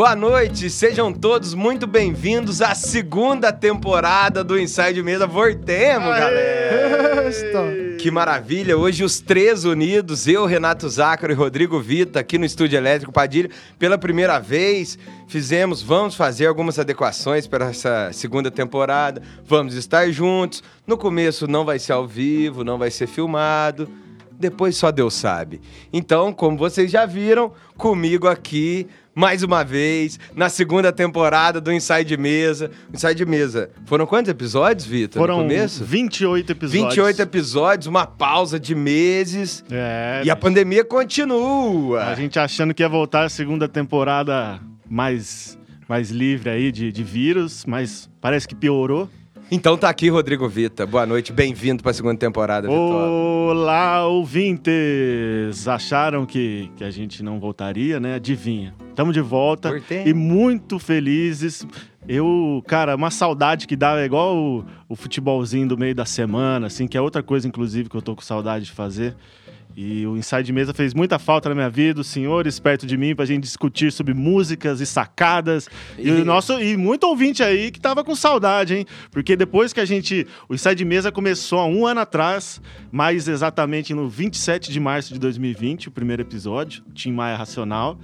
Boa noite, sejam todos muito bem-vindos à segunda temporada do Inside Mesa. Voltemos, galera! Que maravilha! Hoje os três unidos, eu, Renato Zácaro e Rodrigo Vita, aqui no Estúdio Elétrico Padilha, pela primeira vez. Fizemos, vamos fazer algumas adequações para essa segunda temporada. Vamos estar juntos. No começo não vai ser ao vivo, não vai ser filmado depois só Deus sabe. Então, como vocês já viram, comigo aqui, mais uma vez, na segunda temporada do Inside Mesa. Inside Mesa, foram quantos episódios, Vitor? Foram no começo? 28 episódios. 28 episódios, uma pausa de meses. É. E a pandemia continua. A gente achando que ia voltar a segunda temporada mais, mais livre aí de, de vírus, mas parece que piorou. Então tá aqui Rodrigo Vita. Boa noite, bem-vindo para a segunda temporada, Vitória. Olá, ouvintes! Acharam que, que a gente não voltaria, né? Adivinha. Estamos de volta e muito felizes. Eu, cara, uma saudade que dá é igual o, o futebolzinho do meio da semana, assim, que é outra coisa, inclusive, que eu tô com saudade de fazer. E o Inside Mesa fez muita falta na minha vida, os senhores perto de mim, pra gente discutir sobre músicas e sacadas. E, e o nosso e muito ouvinte aí que tava com saudade, hein? Porque depois que a gente. O Inside Mesa começou há um ano atrás, mais exatamente no 27 de março de 2020, o primeiro episódio, Tim Maia Racional.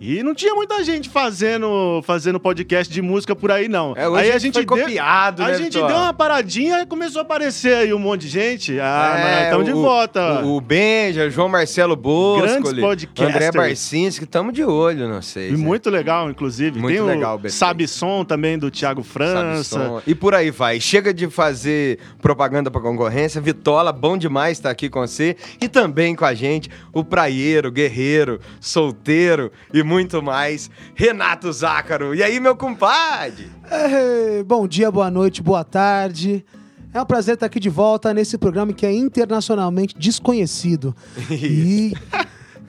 E não tinha muita gente fazendo, fazendo podcast de música por aí, não. É, aí a gente foi deu, copiado, A né, gente deu uma paradinha e começou a aparecer aí um monte de gente. Ah, é, estamos de volta. O, o Benja, João Marcelo Bosco, Grandes podcasters. André Barcinski, estamos de olho, não sei. E muito legal, inclusive. Muito Tem legal, o Sabe Som também, do Thiago França. E por aí vai. Chega de fazer propaganda pra concorrência. Vitola, bom demais estar aqui com você. E também com a gente, o praieiro, guerreiro, solteiro e muito mais, Renato Zácaro. E aí, meu compadre? É, bom dia, boa noite, boa tarde. É um prazer estar aqui de volta nesse programa que é internacionalmente desconhecido. e,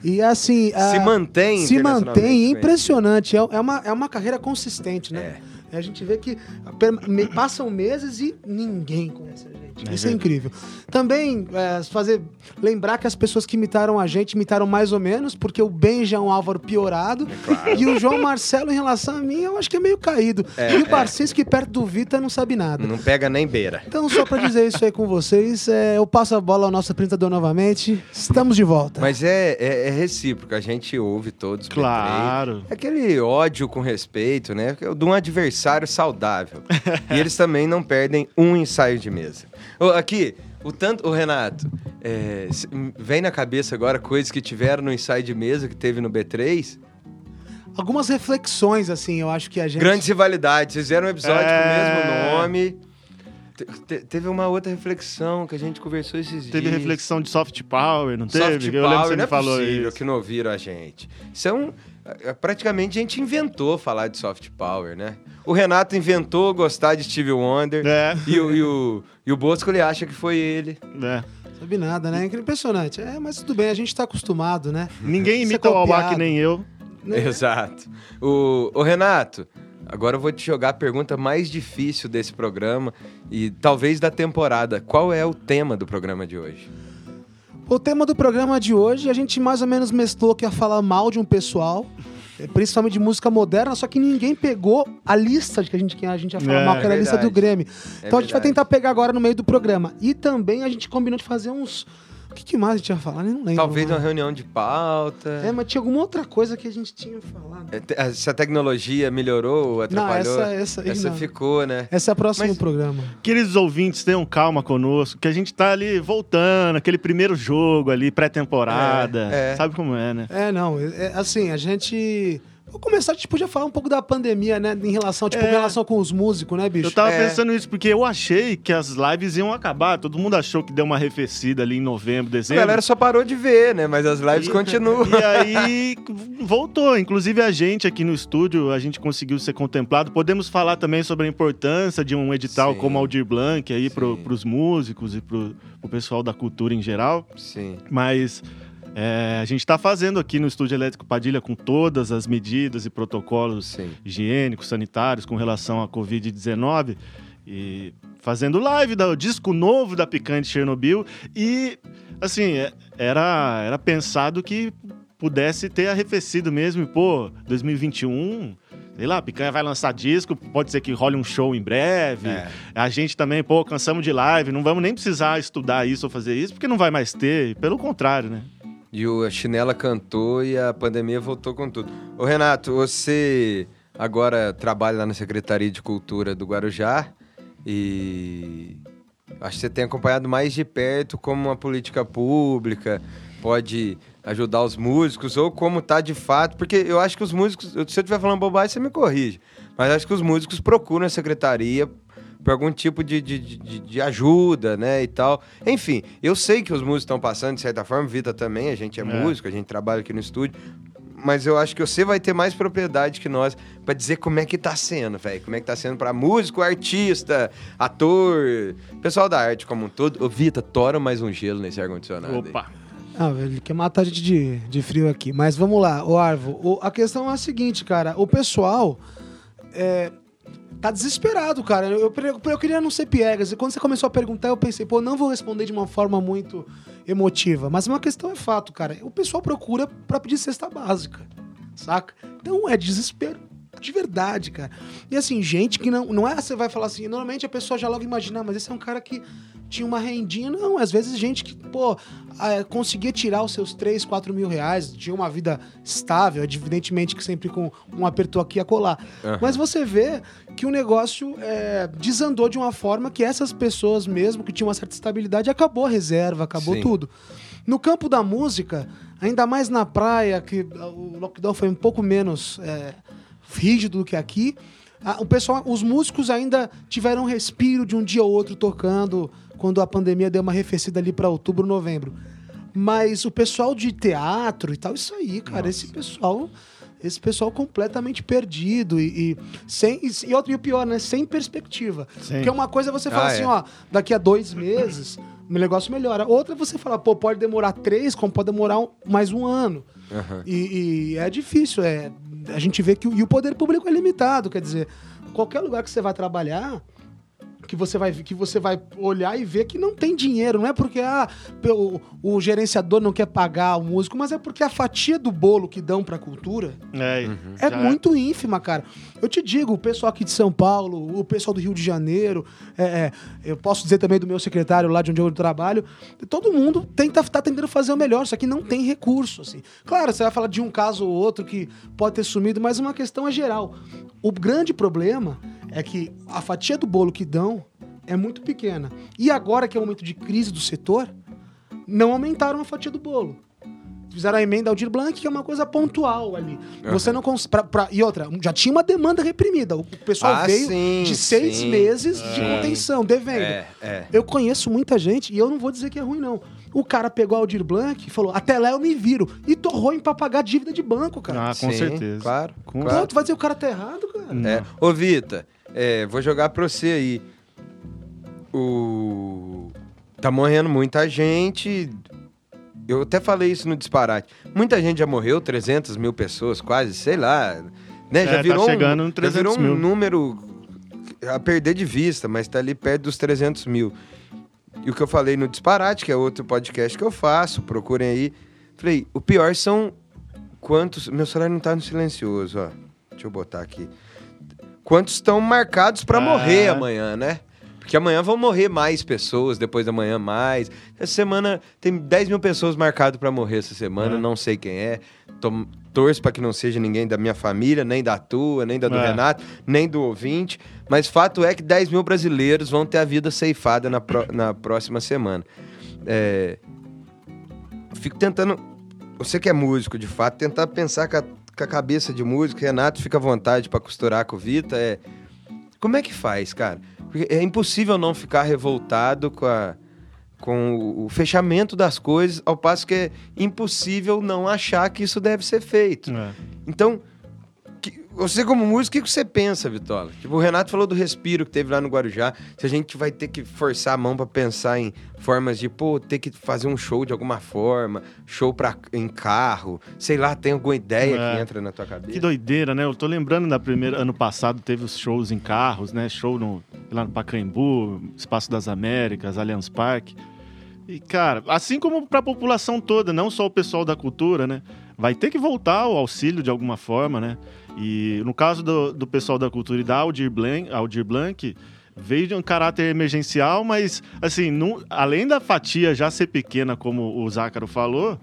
e assim. Se mantém, Se mantém, impressionante. É, é, uma, é uma carreira consistente, né? É. A gente vê que passam meses e ninguém conhece a gente. É Isso é incrível. Também é, fazer lembrar que as pessoas que imitaram a gente imitaram mais ou menos, porque o Benja é um Álvaro piorado. É claro. E o João Marcelo, em relação a mim, eu acho que é meio caído. É, e o Barcinski, que perto do Vita, não sabe nada. Não pega nem beira. Então, só para dizer isso aí com vocês, é, eu passo a bola ao nosso apresentador novamente. Estamos de volta. Mas é, é, é recíproco, a gente ouve todos. Claro. É aquele ódio com respeito, né? De um adversário saudável. e eles também não perdem um ensaio de mesa. Aqui, o tanto, o Renato, é, vem na cabeça agora coisas que tiveram no ensaio de mesa que teve no B3? Algumas reflexões, assim, eu acho que a gente. Grandes rivalidades. Fizeram um episódio é... com o mesmo nome. Te, teve uma outra reflexão que a gente conversou esses teve dias. Teve reflexão de soft power, não soft teve? Soft power, não é falou possível isso. que não ouviram a gente. Isso é um... É, praticamente a gente inventou falar de soft power, né? O Renato inventou gostar de Steve Wonder. É. E, o, e, o, e o Bosco ele acha que foi ele. É. Sabe nada, né? Impressionante. É, mas tudo bem, a gente tá acostumado, né? Ninguém imita o Alba que nem eu. Né? Exato. O, o Renato, agora eu vou te jogar a pergunta mais difícil desse programa e talvez da temporada. Qual é o tema do programa de hoje? O tema do programa de hoje, a gente mais ou menos mesclou que ia falar mal de um pessoal, eh, principalmente de música moderna, só que ninguém pegou a lista de que a gente, que a gente ia falar é, mal, que era a lista do Grêmio. É então a gente vai tentar pegar agora no meio do programa. E também a gente combinou de fazer uns que, que mais a gente ia falar? Eu não lembro. Talvez uma reunião de pauta. É, mas tinha alguma outra coisa que a gente tinha falado. É, se a tecnologia melhorou ou atrapalhou. Não, essa, essa, essa não. ficou, né? Esse é o próximo mas, programa. Queridos ouvintes, tenham calma conosco, que a gente tá ali voltando, aquele primeiro jogo ali, pré-temporada. É, é. Sabe como é, né? É, não. É, assim, a gente Vou começar, a gente podia falar um pouco da pandemia, né? Em relação, tipo, é. em relação com os músicos, né, bicho? Eu tava é. pensando isso, porque eu achei que as lives iam acabar. Todo mundo achou que deu uma arrefecida ali em novembro, dezembro. A galera só parou de ver, né? Mas as lives e, continuam. E aí voltou. Inclusive a gente aqui no estúdio, a gente conseguiu ser contemplado. Podemos falar também sobre a importância de um edital Sim. como Aldir Blanc aí pro, pros músicos e pro, pro pessoal da cultura em geral. Sim. Mas é, a gente está fazendo aqui no Estúdio Elétrico Padilha com todas as medidas e protocolos Sim. higiênicos, sanitários com relação à Covid-19 e fazendo live do disco novo da Picante Chernobyl e assim é, era era pensado que pudesse ter arrefecido mesmo. E, pô, 2021 sei lá, Picanha vai lançar disco, pode ser que role um show em breve. É. A gente também, pô, cansamos de live, não vamos nem precisar estudar isso ou fazer isso, porque não vai mais ter. Pelo contrário, né? E o Chinela cantou e a pandemia voltou com tudo. Ô Renato, você agora trabalha lá na Secretaria de Cultura do Guarujá e acho que você tem acompanhado mais de perto como uma política pública pode ajudar os músicos ou como tá de fato, porque eu acho que os músicos, se eu estiver falando bobagem, você me corrige, mas acho que os músicos procuram a secretaria por algum tipo de, de, de, de, ajuda, né, e tal. Enfim, eu sei que os músicos estão passando, de certa forma, Vita também, a gente é, é, músico, a gente trabalha aqui no estúdio, mas eu acho que você vai ter mais propriedade que nós para dizer como é que tá sendo, velho. Como é que tá sendo para músico, artista, ator, pessoal da arte como um todo. Ô, Vita, tora mais um gelo nesse ar-condicionado. Opa! Aí. Ah, ele quer matar a gente de, de frio aqui. Mas vamos lá, o Arvo. O, a questão é a seguinte, cara. O pessoal é, tá desesperado, cara. Eu, eu, eu, queria não ser piegas. E quando você começou a perguntar, eu pensei, pô, não vou responder de uma forma muito emotiva. Mas uma questão é fato, cara. O pessoal procura para pedir cesta básica, saca? Então é desespero de verdade, cara. E assim, gente que não. Não é você vai falar assim, normalmente a pessoa já logo imagina, ah, mas esse é um cara que tinha uma rendinha. Não, às vezes gente que, pô, é, conseguia tirar os seus 3, 4 mil reais, tinha uma vida estável, evidentemente que sempre com um aperto aqui a colar. Uhum. Mas você vê que o negócio é, desandou de uma forma que essas pessoas mesmo, que tinham uma certa estabilidade, acabou a reserva, acabou Sim. tudo. No campo da música, ainda mais na praia, que o lockdown foi um pouco menos é, rígido do que aqui, o pessoal, os músicos ainda tiveram um respiro de um dia ou outro tocando quando a pandemia deu uma arrefecida ali para outubro, novembro. Mas o pessoal de teatro e tal, isso aí, cara, Nossa. esse pessoal esse pessoal completamente perdido e, e sem e, outro, e o pior, né? Sem perspectiva. Sim. Porque uma coisa é você fala ah, assim, é. ó, daqui a dois meses o negócio melhora. Outra é você fala, pô, pode demorar três, como pode demorar um, mais um ano. Uhum. E, e, é difícil, é. A gente vê que o, e o poder público é limitado, quer dizer, qualquer lugar que você vai trabalhar, que você vai que você vai olhar e ver que não tem dinheiro, não é porque ah, o, o gerenciador não quer pagar o músico, mas é porque a fatia do bolo que dão pra cultura é, uhum. é muito ínfima, cara. Eu te digo, o pessoal aqui de São Paulo, o pessoal do Rio de Janeiro, é, é, eu posso dizer também do meu secretário lá de onde eu trabalho, todo mundo tenta, tá tentando fazer o melhor, só que não tem recurso, assim. Claro, você vai falar de um caso ou outro que pode ter sumido, mas uma questão é geral. O grande problema é que a fatia do bolo que dão é muito pequena. E agora que é o momento de crise do setor, não aumentaram a fatia do bolo. Fizeram a emenda Aldir Blanc, que é uma coisa pontual ali. Uhum. Você não consegue. E outra, já tinha uma demanda reprimida. O pessoal ah, veio sim, de seis sim. meses de contenção, devendo. É, é. Eu conheço muita gente, e eu não vou dizer que é ruim, não. O cara pegou a Aldir Blanc e falou: até lá eu me viro. E torrou em pra pagar dívida de banco, cara. Ah, com sim, certeza. Claro. Com... Claro. tu vai dizer que o cara tá errado, cara? É. Ô, Vita. É, vou jogar pra você aí. O... Tá morrendo muita gente. Eu até falei isso no disparate. Muita gente já morreu, 300 mil pessoas, quase, sei lá. Né? Já é, virou, tá chegando um, já virou um mil. número a perder de vista, mas tá ali perto dos 300 mil. E o que eu falei no Disparate, que é outro podcast que eu faço, procurem aí. Falei, o pior são quantos. Meu celular não tá no silencioso, ó. Deixa eu botar aqui quantos estão marcados para ah. morrer amanhã, né? Porque amanhã vão morrer mais pessoas, depois da manhã mais. Essa semana tem 10 mil pessoas marcadas para morrer essa semana, é. não sei quem é. Tô, torço para que não seja ninguém da minha família, nem da tua, nem da do é. Renato, nem do ouvinte. Mas fato é que 10 mil brasileiros vão ter a vida ceifada na, pro, na próxima semana. É, fico tentando. Você que é músico, de fato, tentar pensar com a cabeça de músico, Renato fica à vontade para costurar com o Vita. É... Como é que faz, cara? Porque é impossível não ficar revoltado com, a, com o, fechamento das coisas, ao passo que é impossível não achar que isso deve ser feito. É. Então, você, como músico, o que você pensa, Vitola? Tipo, o Renato falou do respiro que teve lá no Guarujá. Se a gente vai ter que forçar a mão para pensar em formas de, pô, ter que fazer um show de alguma forma, show pra, em carro, sei lá, tem alguma ideia é. que entra na tua cabeça? Que doideira, né? Eu tô lembrando da primeira. Ano passado teve os shows em carros, né? Show no, lá no Pacaembu, Espaço das Américas, Allianz Parque. E, cara, assim como para a população toda, não só o pessoal da cultura, né? vai ter que voltar o auxílio de alguma forma, né? E no caso do, do pessoal da cultura e da Aldir Blanc, Aldir Blanc veio de um caráter emergencial, mas, assim, além da fatia já ser pequena, como o Zácaro falou,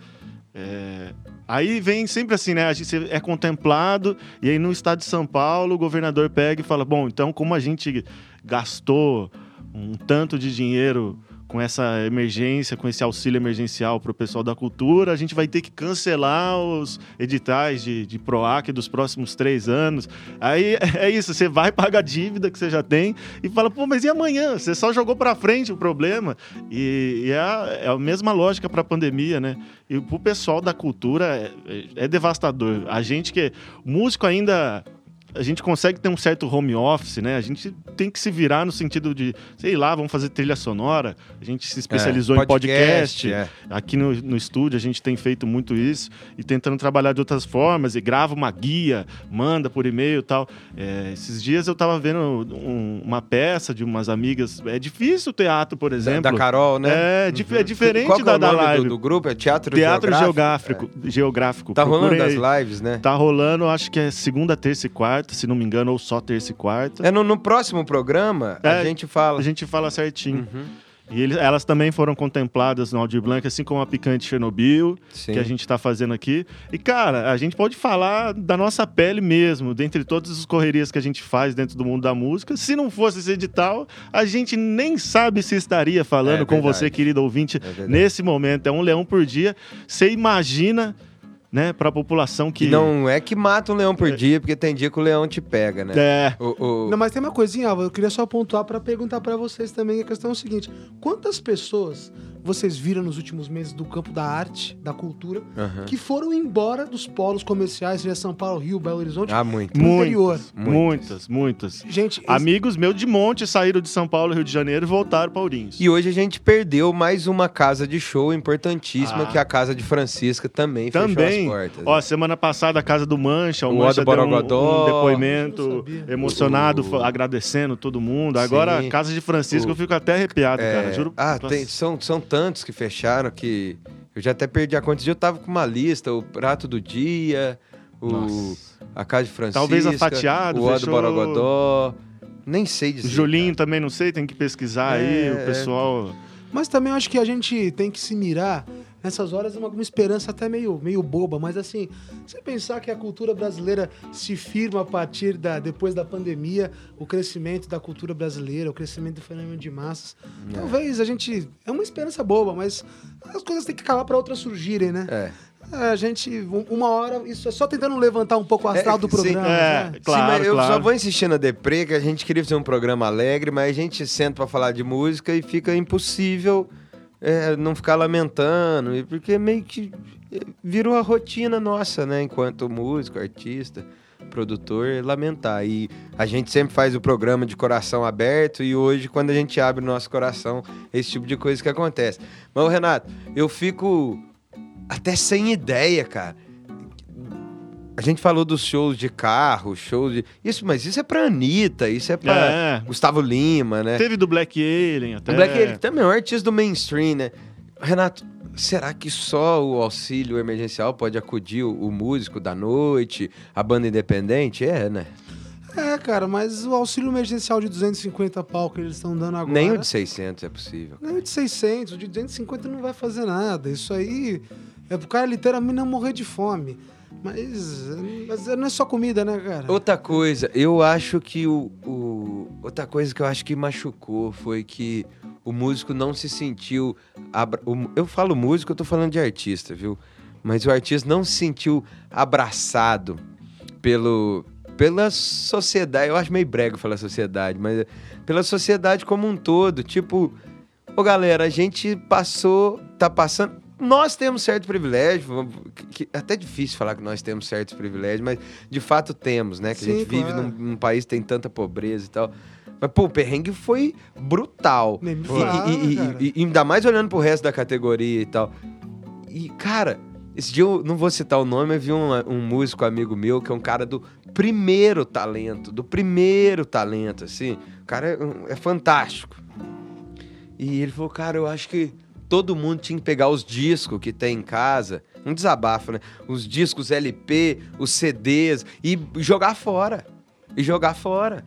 é, aí vem sempre assim, né? A gente é contemplado, e aí no estado de São Paulo, o governador pega e fala: bom, então, como a gente gastou um tanto de dinheiro com essa emergência, com esse auxílio emergencial para o pessoal da cultura, a gente vai ter que cancelar os editais de, de PROAC dos próximos três anos. Aí é isso, você vai pagar a dívida que você já tem e fala, pô, mas e amanhã? Você só jogou para frente o problema. E, e é, a, é, a, mesma lógica para a pandemia, né? E para o pessoal da cultura é, é, é devastador. A gente que. Músico ainda a gente consegue ter um certo home office, né? A gente tem que se virar no sentido de, sei lá, vamos fazer trilha sonora. A gente se especializou é, em podcast. É. Aqui no, no estúdio a gente tem feito muito isso e tentando trabalhar de outras formas. E grava uma guia, manda por e-mail e tal. É, esses dias eu estava vendo um, uma peça de umas amigas. É difícil o teatro, por exemplo. Da, da Carol, né? É, uhum. é diferente Qual da, é o nome da live. Do, do, grupo? É Teatro, teatro Geográfico. Geográfico. É. geográfico. Tá rolando as lives, né? Tá rolando, acho que é segunda, terça e quarta quarta, se não me engano, ou só terça e quarta. É no, no próximo programa é, a gente fala. A gente fala certinho. Uhum. E eles, elas também foram contempladas no Audio Blanc, assim como a Picante Chernobyl, Sim. que a gente está fazendo aqui. E, cara, a gente pode falar da nossa pele mesmo, dentre todas as correrias que a gente faz dentro do mundo da música. Se não fosse esse edital, a gente nem sabe se estaria falando é com você, querido ouvinte, é nesse momento. É um leão por dia. Você imagina né, para a população que... Não é que mata um leão por é. dia, porque tem dia que o leão te pega, né? É. O, o... Não, mas tem uma coisinha, Alva, eu queria só pontuar para perguntar para vocês também. A questão é o seguinte: quantas pessoas vocês viram nos últimos meses do campo da arte, da cultura, uhum. que foram embora dos polos comerciais, seja São Paulo, Rio, Belo Horizonte, ah, muito. interior? Muitas, muitas. Gente, amigos esse... meus de monte saíram de São Paulo, Rio de Janeiro e voltaram para Ourinhos. E hoje a gente perdeu mais uma casa de show importantíssima, ah. que é a casa de Francisca também, também. fechou as portas. Ó, semana passada a casa do Mancha, o, o Mancha deu um, um depoimento emocionado, o... agradecendo todo mundo. Agora a casa de Francisca o... eu fico até arrepiado, é... cara, juro. Ah, tem, são, são tantos que fecharam que eu já até perdi a conta. Esse dia eu tava com uma lista, o prato do dia, o a casa de Francisca, talvez a fatiado, o fechou... do Borogodó. Nem sei dizer. Julinho cara. também não sei, tem que pesquisar é... aí, o pessoal. Mas também acho que a gente tem que se mirar nessas horas é uma, uma esperança até meio, meio boba, mas assim, você pensar que a cultura brasileira se firma a partir da depois da pandemia, o crescimento da cultura brasileira, o crescimento do fenômeno de massas, é. talvez a gente é uma esperança boba, mas as coisas têm que acabar para outras surgirem, né? É. é a gente, uma hora, isso é só tentando levantar um pouco o astral é, do programa. Sim, é, né? claro, sim, mas eu claro. só vou insistir na deprê, que a gente queria fazer um programa alegre, mas a gente senta para falar de música e fica impossível é, não ficar lamentando, porque meio que é, virou a rotina nossa, né? Enquanto músico, artista, produtor, lamentar. E a gente sempre faz o programa de coração aberto e hoje, quando a gente abre o nosso coração, esse tipo de coisa que acontece. Mas, Renato, eu fico até sem ideia, cara. A gente falou dos shows de carro, shows de. Isso, mas isso é pra Anitta, isso é pra é. Gustavo Lima, né? Teve do Black Alien até. O Black Alien também é um artista do mainstream, né? Renato, será que só o auxílio emergencial pode acudir o, o músico da noite, a banda independente? É, né? É, cara, mas o auxílio emergencial de 250 pau que eles estão dando agora. Nem o de 600 é possível. Cara. Nem o de 600, o de 250 não vai fazer nada. Isso aí é pro cara literalmente não morrer de fome. Mas, mas não é só comida, né, cara? Outra coisa, eu acho que o, o, Outra coisa que eu acho que machucou foi que o músico não se sentiu. Abra... Eu falo músico, eu tô falando de artista, viu? Mas o artista não se sentiu abraçado pelo, pela sociedade. Eu acho meio brego falar sociedade, mas pela sociedade como um todo. Tipo, ô galera, a gente passou, tá passando nós temos certo privilégio, que, que, é até difícil falar que nós temos certos privilégios, mas de fato temos, né? Que Sim, a gente claro. vive num, num, país que tem tanta pobreza e tal. Mas, pô, o perrengue foi brutal. Nem me fala, e, e, e, e, ainda mais olhando pro resto da categoria e tal. E, cara, esse dia eu não vou citar o nome, eu vi um, um músico amigo meu que é um cara do primeiro talento, do primeiro talento, assim. O cara é, é fantástico. E ele falou, cara, eu acho que todo mundo tinha que pegar os discos que tem em casa, um desabafo, né? Os discos LP, os CDs e jogar fora. E jogar fora.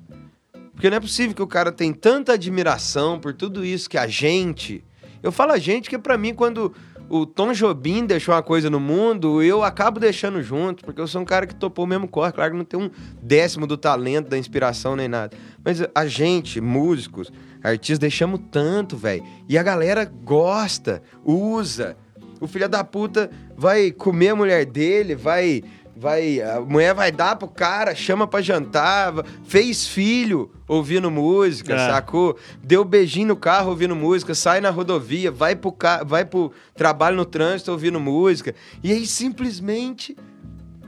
Porque não é possível que o cara tenha tanta admiração por tudo isso que a gente. Eu falo a gente que para mim quando o Tom Jobim deixou uma coisa no mundo, eu acabo deixando junto, porque eu sou um cara que topou o mesmo corre. Claro que não tem um décimo do talento, da inspiração nem nada. Mas a gente, músicos, artistas, deixamos tanto, velho. E a galera gosta, usa. O filho da puta vai comer a mulher dele, vai vai, a mulher vai dar pro cara, chama pra jantar, fez filho ouvindo música, é. sacou? Deu beijinho no carro ouvindo música, sai na rodovia, vai pro, ca... vai pro trabalho no trânsito ouvindo música. E aí simplesmente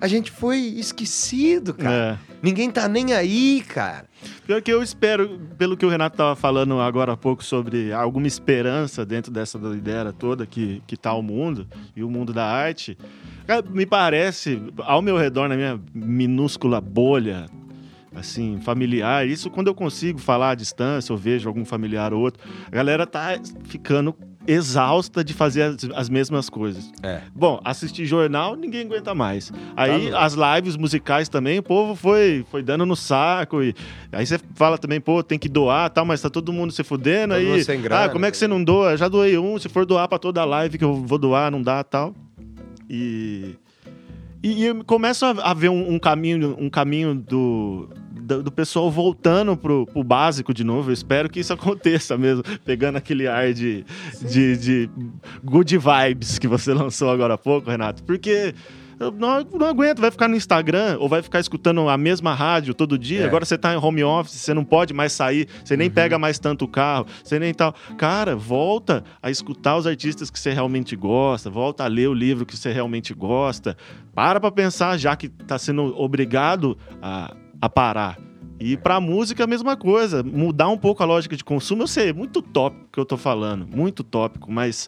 a gente foi esquecido, cara. É. Ninguém tá nem aí, cara. Pior que eu espero, pelo que o Renato tava falando agora há pouco sobre alguma esperança dentro dessa ideia toda que, que tá o mundo e o mundo da arte. Me parece, ao meu redor, na minha minúscula bolha, assim, familiar, isso quando eu consigo falar à distância, ou vejo algum familiar ou outro, a galera tá ficando exausta de fazer as, as, mesmas coisas. É. Bom, assistir jornal, ninguém aguenta mais. Aí tá as lives musicais também, o povo foi, foi dando no saco. E aí você fala também, pô, tem que doar tal, mas tá todo mundo se fudendo. Todo aí, grana, ah, como é que você não doa? Já doei um, se for doar para toda a live que eu vou doar, não dá tal. E, e, e começa a ver um, um, caminho, um caminho do, do, do, pessoal voltando pro, pro básico de novo. Eu espero que isso aconteça mesmo, pegando aquele ar de, de, de good vibes que você lançou agora há pouco, Renato. Porque não, não aguento, vai ficar no Instagram ou vai ficar escutando a mesma rádio todo dia. É. Agora você tá em home office, você não pode mais sair, você nem uhum. pega mais tanto o carro, você nem tal. Cara, volta a escutar os artistas que você realmente gosta, volta a ler o livro que você realmente gosta. Para pra pensar, já que tá sendo obrigado a, a parar. E pra música a mesma coisa, mudar um pouco a lógica de consumo. Eu sei, muito tópico que eu tô falando, muito tópico, mas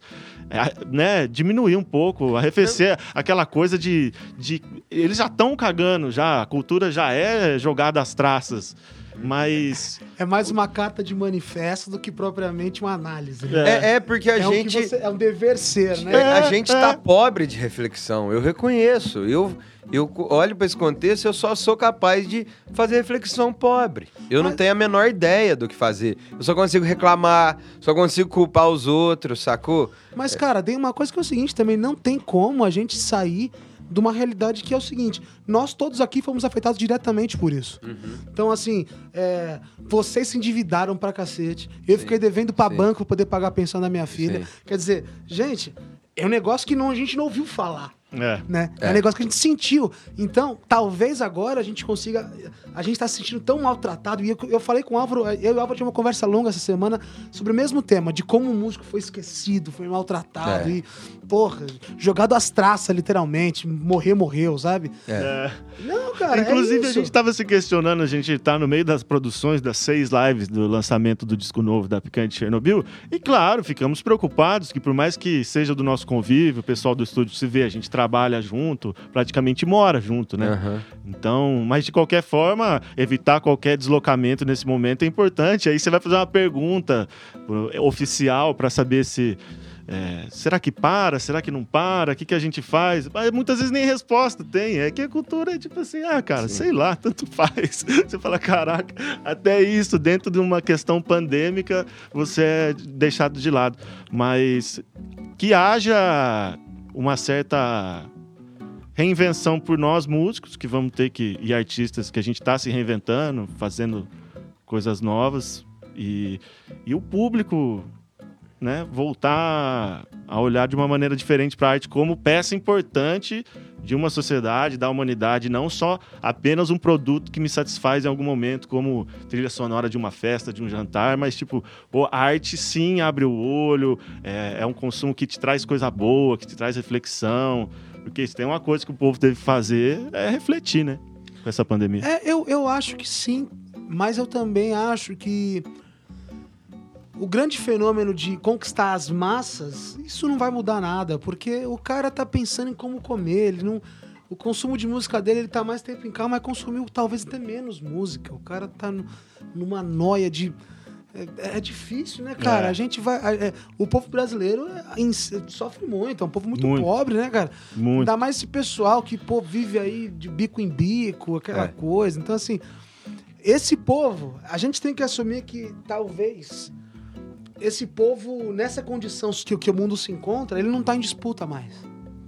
é, né, diminuir um pouco, arrefecer aquela coisa de, de eles já estão cagando já, a cultura já é jogada às traças. Mas. É mais uma carta de manifesto do que propriamente uma análise. Né? É, é, porque a é gente. Um você, é um dever ser, né? É, a gente está é. pobre de reflexão, eu reconheço. Eu eu olho para esse contexto, eu só sou capaz de fazer reflexão pobre. Eu não tenho a menor ideia do que fazer. Eu só consigo reclamar, só consigo culpar os outros, sacou? Mas, cara, tem uma coisa que é o seguinte também: não tem como a gente sair de uma realidade que é o seguinte: nós todos aqui fomos afetados diretamente por isso. Uhum. Então, assim, é, vocês se endividaram pra cacete. Eu Sim. fiquei devendo pra Sim. banco pra poder pagar a pensão da minha filha. Sim. Quer dizer, gente, é um negócio que não, a gente não ouviu falar. É. Né? É. é um negócio que a gente sentiu. Então, talvez agora a gente consiga. A gente está se sentindo tão maltratado. E eu, eu falei com o Álvaro, eu e o Álvaro tinha uma conversa longa essa semana sobre o mesmo tema, de como o músico foi esquecido, foi maltratado. É. E, porra, jogado às traças, literalmente. Morreu, morreu, sabe? É. Não, cara. É Inclusive, a gente estava se questionando, a gente está no meio das produções das seis lives do lançamento do disco novo da Picante Chernobyl. E claro, ficamos preocupados que, por mais que seja do nosso convívio, o pessoal do estúdio se vê, a gente trabalha junto, praticamente mora junto, né? Uhum. Então, mas de qualquer forma, evitar qualquer deslocamento nesse momento é importante. Aí você vai fazer uma pergunta oficial para saber se é, será que para? Será que não para? O que, que a gente faz? Mas muitas vezes nem resposta tem. É que a cultura é tipo assim, ah, cara, Sim. sei lá, tanto faz. Você fala, caraca, até isso, dentro de uma questão pandêmica, você é deixado de lado. Mas que haja uma certa reinvenção por nós músicos, que vamos ter que, e artistas, que a gente está se reinventando, fazendo coisas novas, e, e o público né, voltar a olhar de uma maneira diferente para a arte como peça importante de uma sociedade, da humanidade, não só apenas um produto que me satisfaz em algum momento, como trilha sonora de uma festa, de um jantar, mas tipo, pô, a arte sim abre o olho, é, é um consumo que te traz coisa boa, que te traz reflexão, porque se tem uma coisa que o povo teve que fazer é refletir, né, com essa pandemia. É, eu, eu acho que sim, mas eu também acho que o grande fenômeno de conquistar as massas, isso não vai mudar nada, porque o cara tá pensando em como comer, ele não o consumo de música dele, ele tá mais tempo em casa, mas consumiu talvez até menos música. O cara tá numa noia de é, é, difícil, né, cara? É. A gente vai. É, o povo brasileiro é, sofre muito, é um povo muito, muito, pobre, né, cara? Muito. Ainda mais esse pessoal que, pô, vive aí de bico em bico, aquela é. coisa. Então, assim, esse povo, a gente tem que assumir que talvez esse povo, nessa condição que, que o mundo se encontra, ele não tá em disputa mais.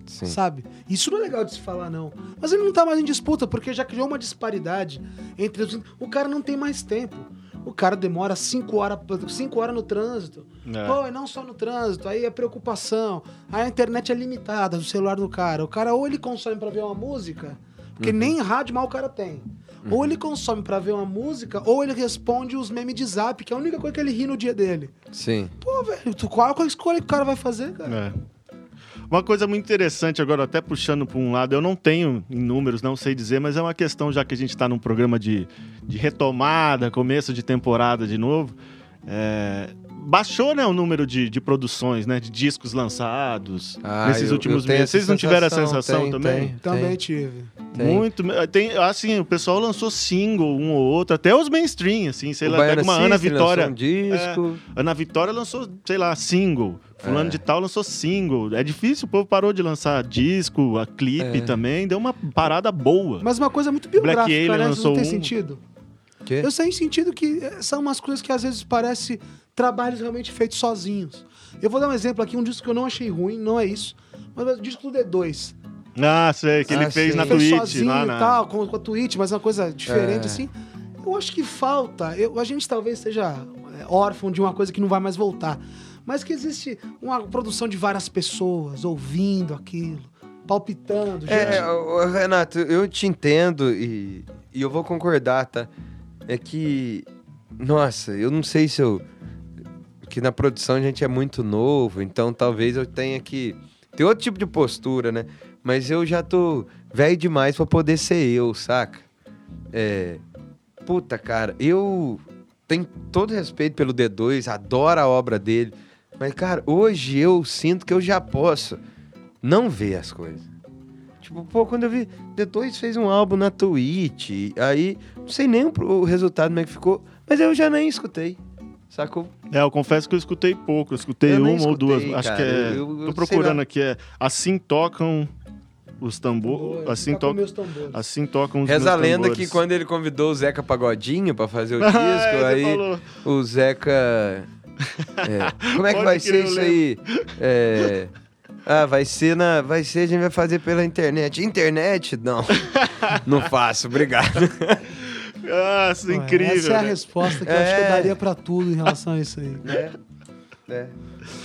Sim. Sabe? Isso não é legal de se falar, não. Mas ele não tá mais em disputa, porque já criou uma disparidade entre os. O cara não tem mais tempo. O cara demora cinco horas, cinco horas no trânsito. É. Pô, e não só no trânsito, aí é preocupação. Aí a internet é limitada do celular do cara. O cara ou ele consome para ver uma música, porque uhum. nem rádio mal o cara tem. Uhum. Ou ele consome para ver uma música, ou ele responde os memes de zap, que é a única coisa que ele ri no dia dele. Sim. Pô, velho, qual, qual a escolha que o cara vai fazer, cara? É. Uma coisa muito interessante, agora até puxando para um lado, eu não tenho em números, não sei dizer, mas é uma questão, já que a gente está num programa de, de retomada, começo de temporada de novo. É, baixou né, o número de, de produções, né, de discos lançados ah, nesses eu, últimos eu meses. Vocês não tiveram a sensação tem, também? Tem, também tive. Tem. Muito. Tem, assim, o pessoal lançou single, um ou outro, até os mainstream, assim, sei o lá, pega uma Ana Vitória. Um disco. É, Ana Vitória lançou, sei lá, single. Fulano é. de tal lançou single. É difícil, o povo parou de lançar disco, a clipe é. também, deu uma parada boa. Mas uma coisa muito biográfica, Black Alien né? lançou não tem um... sentido. Que? Eu sei em sentido que são umas coisas que às vezes parecem trabalhos realmente feitos sozinhos. Eu vou dar um exemplo aqui, um disco que eu não achei ruim, não é isso. Mas o disco do D2. Ah, sei, que ele ah, fez sei. na Twitch. Fez sozinho lá na... e tal, com, com a Twitch, mas é uma coisa diferente, é. assim. Eu acho que falta. Eu, a gente talvez seja é, órfão de uma coisa que não vai mais voltar. Mas que existe uma produção de várias pessoas ouvindo aquilo, palpitando. É, Renato, eu te entendo e, e eu vou concordar, tá? É que, nossa, eu não sei se eu que na produção a gente é muito novo, então talvez eu tenha que ter outro tipo de postura, né? Mas eu já tô velho demais para poder ser eu, saca? É. Puta, cara, eu tenho todo respeito pelo D2, adoro a obra dele. Mas, cara, hoje eu sinto que eu já posso não ver as coisas. Tipo, pô, quando eu vi. D2 fez um álbum na Twitch, aí não sei nem o resultado como é que ficou, mas eu já nem escutei. Sacou? É, eu confesso que eu escutei pouco. Eu escutei eu uma escutei, ou duas. Cara. Acho que é. Eu, eu, tô procurando aqui. É Assim tocam os tambores. Assim, to... assim tocam os Reza a lenda que quando ele convidou o Zeca Pagodinho pra fazer o disco, é, aí falou. o Zeca. É, como é que vai ser isso aí? É. Ah, vai ser na. Vai ser, a gente vai fazer pela internet. Internet? Não. não faço, obrigado. Nossa, Ué, incrível. Essa é a né? resposta que é. eu acho que eu é. daria pra tudo em relação a isso aí. É. É.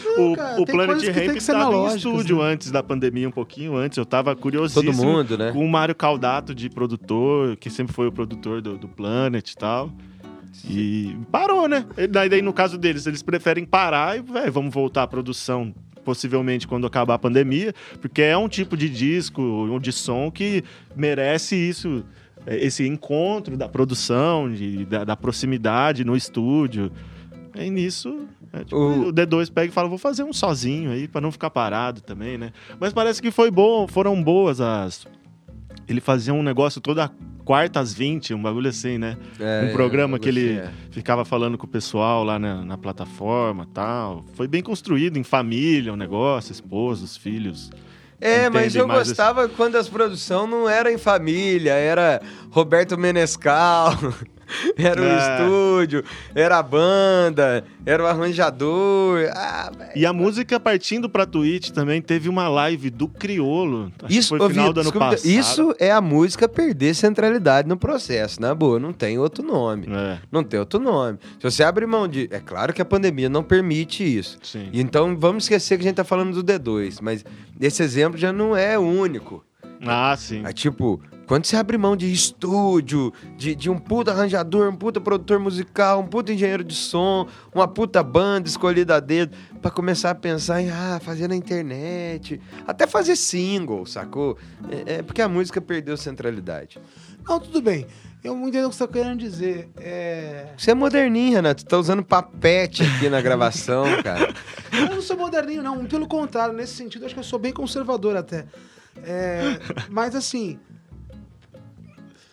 Não, o, cara, o Planet Ramp estava em estúdio né? antes da pandemia, um pouquinho antes. Eu estava curiosíssimo Todo mundo, né? com o Mário Caldato de produtor, que sempre foi o produtor do, do Planet e tal. E parou, né? Daí, daí, no caso deles, eles preferem parar e véio, vamos voltar à produção possivelmente quando acabar a pandemia, porque é um tipo de disco, um de som que merece isso é, esse encontro da produção, de, da, da proximidade no estúdio. E nisso, é, tipo, o... o... D2 pega e fala, vou fazer um sozinho aí, para não ficar parado também, né? Mas parece que foi bom, foram boas as... Ele fazia um negócio toda quarta às 20, um bagulho assim, né? É, um programa que ele é. ficava falando com o pessoal lá na, na plataforma tal. Foi bem construído, em família, o um negócio, esposos, filhos. É, mas eu gostava esse... quando as produções não eram em família, era Roberto Menescal. era o é. estúdio, era a banda, era o arranjador. Ah, e a música partindo pra Twitch também teve uma live do Criolo. isso foi final do ano passado. Isso é a música perder centralidade no processo, na boa. Não tem outro nome. É. Não tem outro nome. Se você abre mão de. É claro que a pandemia não permite isso. Sim. Então vamos esquecer que a gente tá falando do D2, mas esse exemplo já não é único. Ah, sim. É tipo, quando você abre mão de estúdio, de, de um puta arranjador, um puta produtor musical, um puta engenheiro de som, uma puta banda escolhida a dedo, pra começar a pensar em ah, fazer na internet, até fazer single, sacou? É, é porque a música perdeu centralidade. Não, tudo bem. Eu entendo o que você tá querendo dizer. É... Você é moderninho, Renato. Você tá usando papete aqui na gravação, cara. Eu não sou moderninho, não. Pelo contrário, nesse sentido, acho que eu sou bem conservador até. É... Mas assim,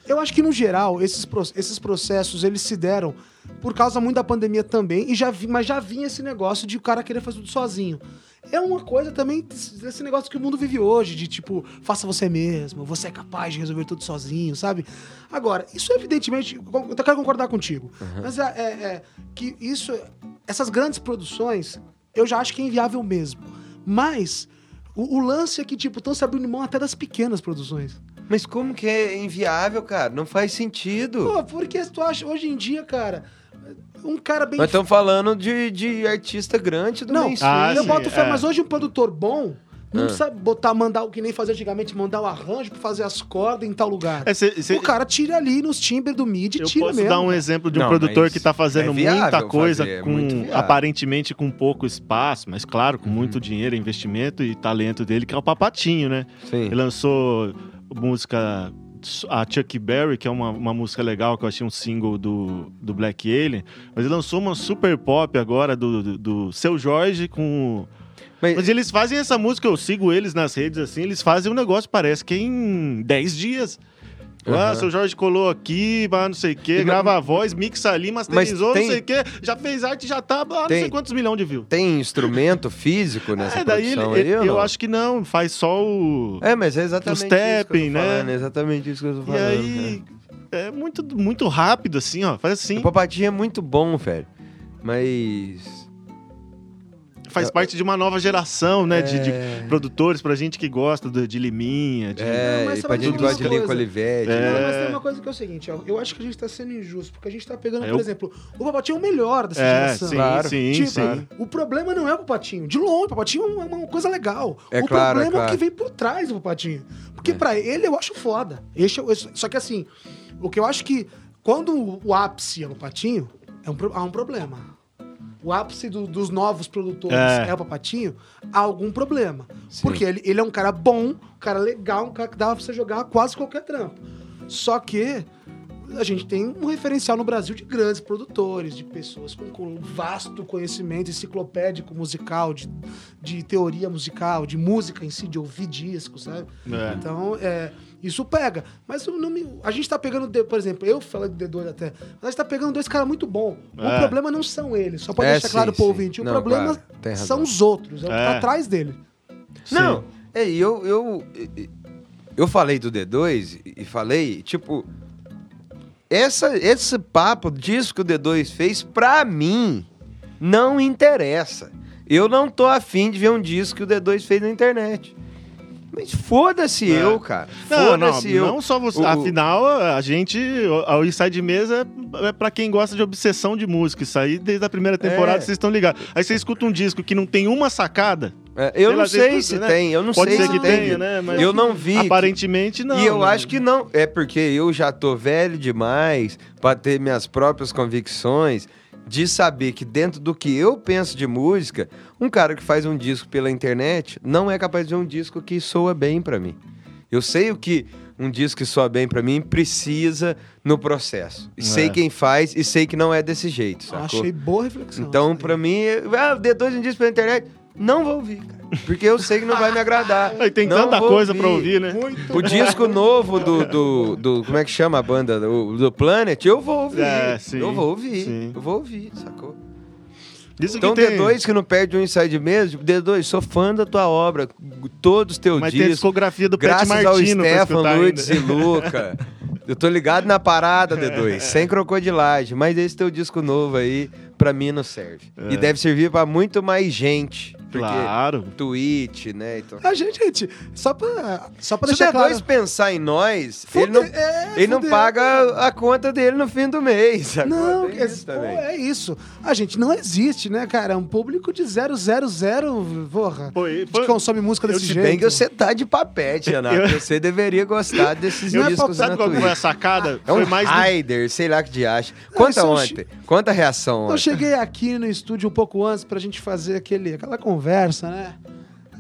eu acho que, no geral, esses, esses processos eles se deram por causa muito da pandemia também, e já vi, mas já vinha esse negócio de o cara querer fazer tudo sozinho. É uma coisa também, esse negócio que o mundo vive hoje, de tipo, faça você mesmo, você é capaz de resolver tudo sozinho, sabe? Agora, isso evidentemente, eu quero concordar contigo, uhum. mas é, é, é, que isso, essas grandes produções, eu já acho que é inviável mesmo. Mas o, o lance é que, tipo, estão se abrindo mão até das pequenas produções. Mas como que é inviável, cara? Não faz sentido. Pô, porque tu acha, hoje em dia, cara, um cara bem. Nós estamos falando de, de artista grande do Não. Ah, eu boto fé, é. mas hoje um produtor bom. Não ah. precisa botar, mandar o que nem fazia antigamente, mandar o arranjo pra fazer as cordas em tal lugar. É, cê, cê... O cara tira ali nos timbres do MIDI e tira mesmo. Eu posso dar um exemplo de um não, produtor que tá fazendo é muita coisa, fazer, com, é aparentemente com pouco espaço, mas claro, com muito uhum. dinheiro, investimento e talento dele, que é o Papatinho, né? Sim. Ele lançou música a Chuck Berry, que é uma, uma música legal, que eu achei um single do, do Black Alien, mas ele lançou uma super pop agora do, do, do Seu Jorge com. Mas... mas... eles fazem essa música, eu sigo eles nas redes assim, eles fazem um negócio, parece que é em 10 dias. Uhum. Ah, seu Jorge colou aqui, não sei o quê, grava a voz, mixa ali, masterizou, tem... não sei o quê, já fez arte, já tá, ah, não sei quantos milhões de views. Tem instrumento físico nessa é, daí ele, aí, Eu acho que não, faz só o... É, mas é exatamente o stepping, né? Falando, é exatamente isso que eu tô falando. E aí, é, é muito, muito rápido, assim, ó, faz assim. O Papatinho é muito bom, velho, mas faz parte de uma nova geração, né? É... De, de, é. produtores, pra gente que gosta de, de Liminha. De... É, não, mas pra gente que gosta de Lincoln Olivetti. É... Não, mas tem uma coisa que é o seguinte, ó, eu acho que a gente tá sendo injusto, porque a gente tá pegando, é, por exemplo, o Papatinho é o melhor dessa é, geração. Sim, claro. sim, tipo, sim. O problema não é o Papatinho. De longe, o Papatinho é uma coisa legal. É o claro, problema é, claro. o que vem por trás do Papatinho. Porque é. pra ele eu acho foda. Esse, só que assim, o que eu acho que quando o ápice é o Papatinho, é um, há um problema o ápice do, dos novos produtores é. é. o Papatinho, há algum problema. Sim. Porque ele, ele é um cara bom, um cara legal, um cara que dá pra você jogar quase qualquer trampo. Só que a gente tem um referencial no Brasil de grandes produtores, de pessoas com, com vasto conhecimento enciclopédico musical, de, de teoria musical, de música em si, de ouvir discos, sabe? É. Então, é, isso pega. Mas me, a gente tá pegando, por exemplo, eu falei de D2 até, mas a gente tá pegando dois caras muito bons. É. O problema não são eles, só pode é, deixar sim, claro pro sim. ouvinte. O não, problema claro, são os outros, é o que tá é. atrás dele. Não, é, eu, eu, eu falei do D2 e falei, tipo, essa, esse papo disso que o D2 fez, pra mim, não interessa. Eu não tô afim de ver um disco que o D2 fez na internet. Mas foda-se é. eu, cara. Foda-se eu. Não só você. O, Afinal, a gente. O Inside Mesa é pra quem gosta de obsessão de música. Isso aí, desde a primeira temporada, é. vocês estão ligados. Aí você escuta um disco que não tem uma sacada. É, eu não lá, sei se né? tem, eu não Pode sei ser que tenha, né? Mas eu não vi. Aparentemente não. E eu né? acho que não. É porque eu já tô velho demais para ter minhas próprias convicções de saber que dentro do que eu penso de música, um cara que faz um disco pela internet não é capaz de fazer um disco que soa bem para mim. Eu sei o que um disco que soa bem para mim precisa no processo. E é. sei quem faz e sei que não é desse jeito. Sacou? Achei boa reflexão. Então, para mim, ah, D2 um disco pela internet, não vou ouvir, cara. Porque eu sei que não vai me agradar. tem não tanta coisa ouvir. pra ouvir, né? Muito o disco novo do, do, do, Como é que chama a banda? Do, do Planet, eu vou ouvir. É, sim, eu vou ouvir. Sim. Eu vou ouvir, sacou? Isso então, que tem... D2 que não perde um inside mesmo, D2, sou fã da tua obra, todos os teus Mas discos. Mas tem a discografia do Graças Pet Martino ao Stefan, Luiz e Luca. Eu tô ligado na parada, D2, sem crocodilagem. Mas esse teu disco novo aí, pra mim não serve. É. E deve servir pra muito mais gente. Claro. Twitch, né? Então... A gente, gente, só pra, só pra Se deixar claro... Se o D2 pensar em nós, Fude... ele, não, é, ele não paga a conta dele no fim do mês. Não, é isso, pô, é isso. A gente não existe, né, cara? É um público de 000, porra, foi, foi... que consome música desse eu jeito. Bem que você tá de papete, Renato. eu... Você deveria gostar desses eu discos é na Twitch. Qual foi a sacada? É um foi mais Rider, sei lá que de acha. Conta ontem. Conta a reação ontem. Eu cheguei aqui no estúdio um pouco antes pra gente fazer aquele, aquela conversa, né?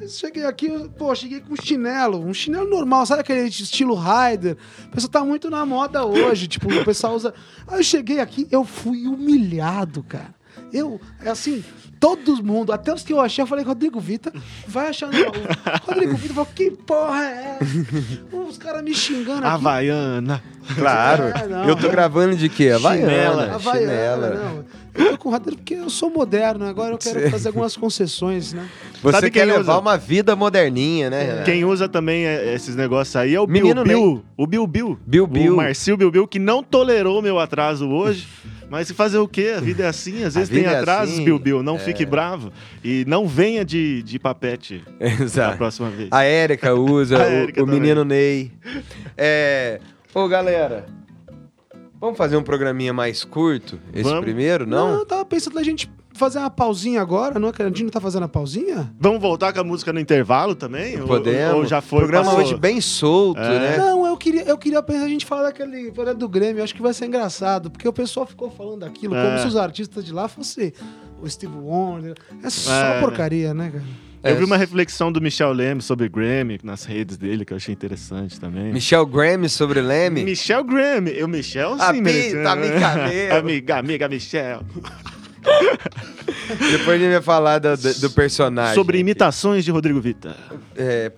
Cheguei aqui, pô, cheguei com um chinelo, um chinelo normal, sabe aquele estilo rider? O pessoal tá muito na moda hoje, tipo, o pessoal usa. Aí eu cheguei aqui, eu fui humilhado, cara. Eu, é assim, todo mundo, até os que eu achei, eu falei, Rodrigo Vita, vai achar. Rodrigo Vita falou, que porra é essa? Os caras me xingando aqui. Havaiana. Claro. É, não, eu tô gravando de quê? Havaiana. Havaiana. Chinela. Não. Eu tô com o Rodrigo porque eu sou moderno, agora eu quero fazer algumas concessões, né? Você Sabe quer levar usa? uma vida moderninha, né? Quem usa também é, esses negócios aí é o Menino Bill Bill. O Bill Bill. Bill Bill. O Marcio Bill Bill, que não tolerou meu atraso hoje. Mas fazer o quê? A vida é assim, às vezes tem é atrasos, assim, Bill Bill. Não é... fique bravo. E não venha de, de papete Exato. na próxima vez. A Érica usa, a Érica o, o menino Ney. É... Ô, galera, vamos fazer um programinha mais curto? Esse vamos. primeiro, não? Não, eu tava pensando na gente fazer uma pausinha agora, não? É que a gente não tá fazendo a pausinha? Vamos voltar com a música no intervalo também? Podemos. Ou, ou já foi? O programa passou? hoje bem solto, é. né? Não, eu queria, eu queria a gente falar daquele do Grêmio. Eu acho que vai ser engraçado, porque o pessoal ficou falando daquilo é. como se os artistas de lá fossem o Steve Wonder. É só é. porcaria, né, cara? Eu vi uma reflexão do Michel Leme sobre Grammy nas redes dele, que eu achei interessante também. Michel Grammy sobre Leme? Michel Grammy. O Michel, sim, merece. Tá amiga, amiga Michel. Depois a gente vai falar do, do personagem. Sobre imitações de Rodrigo Vita. É,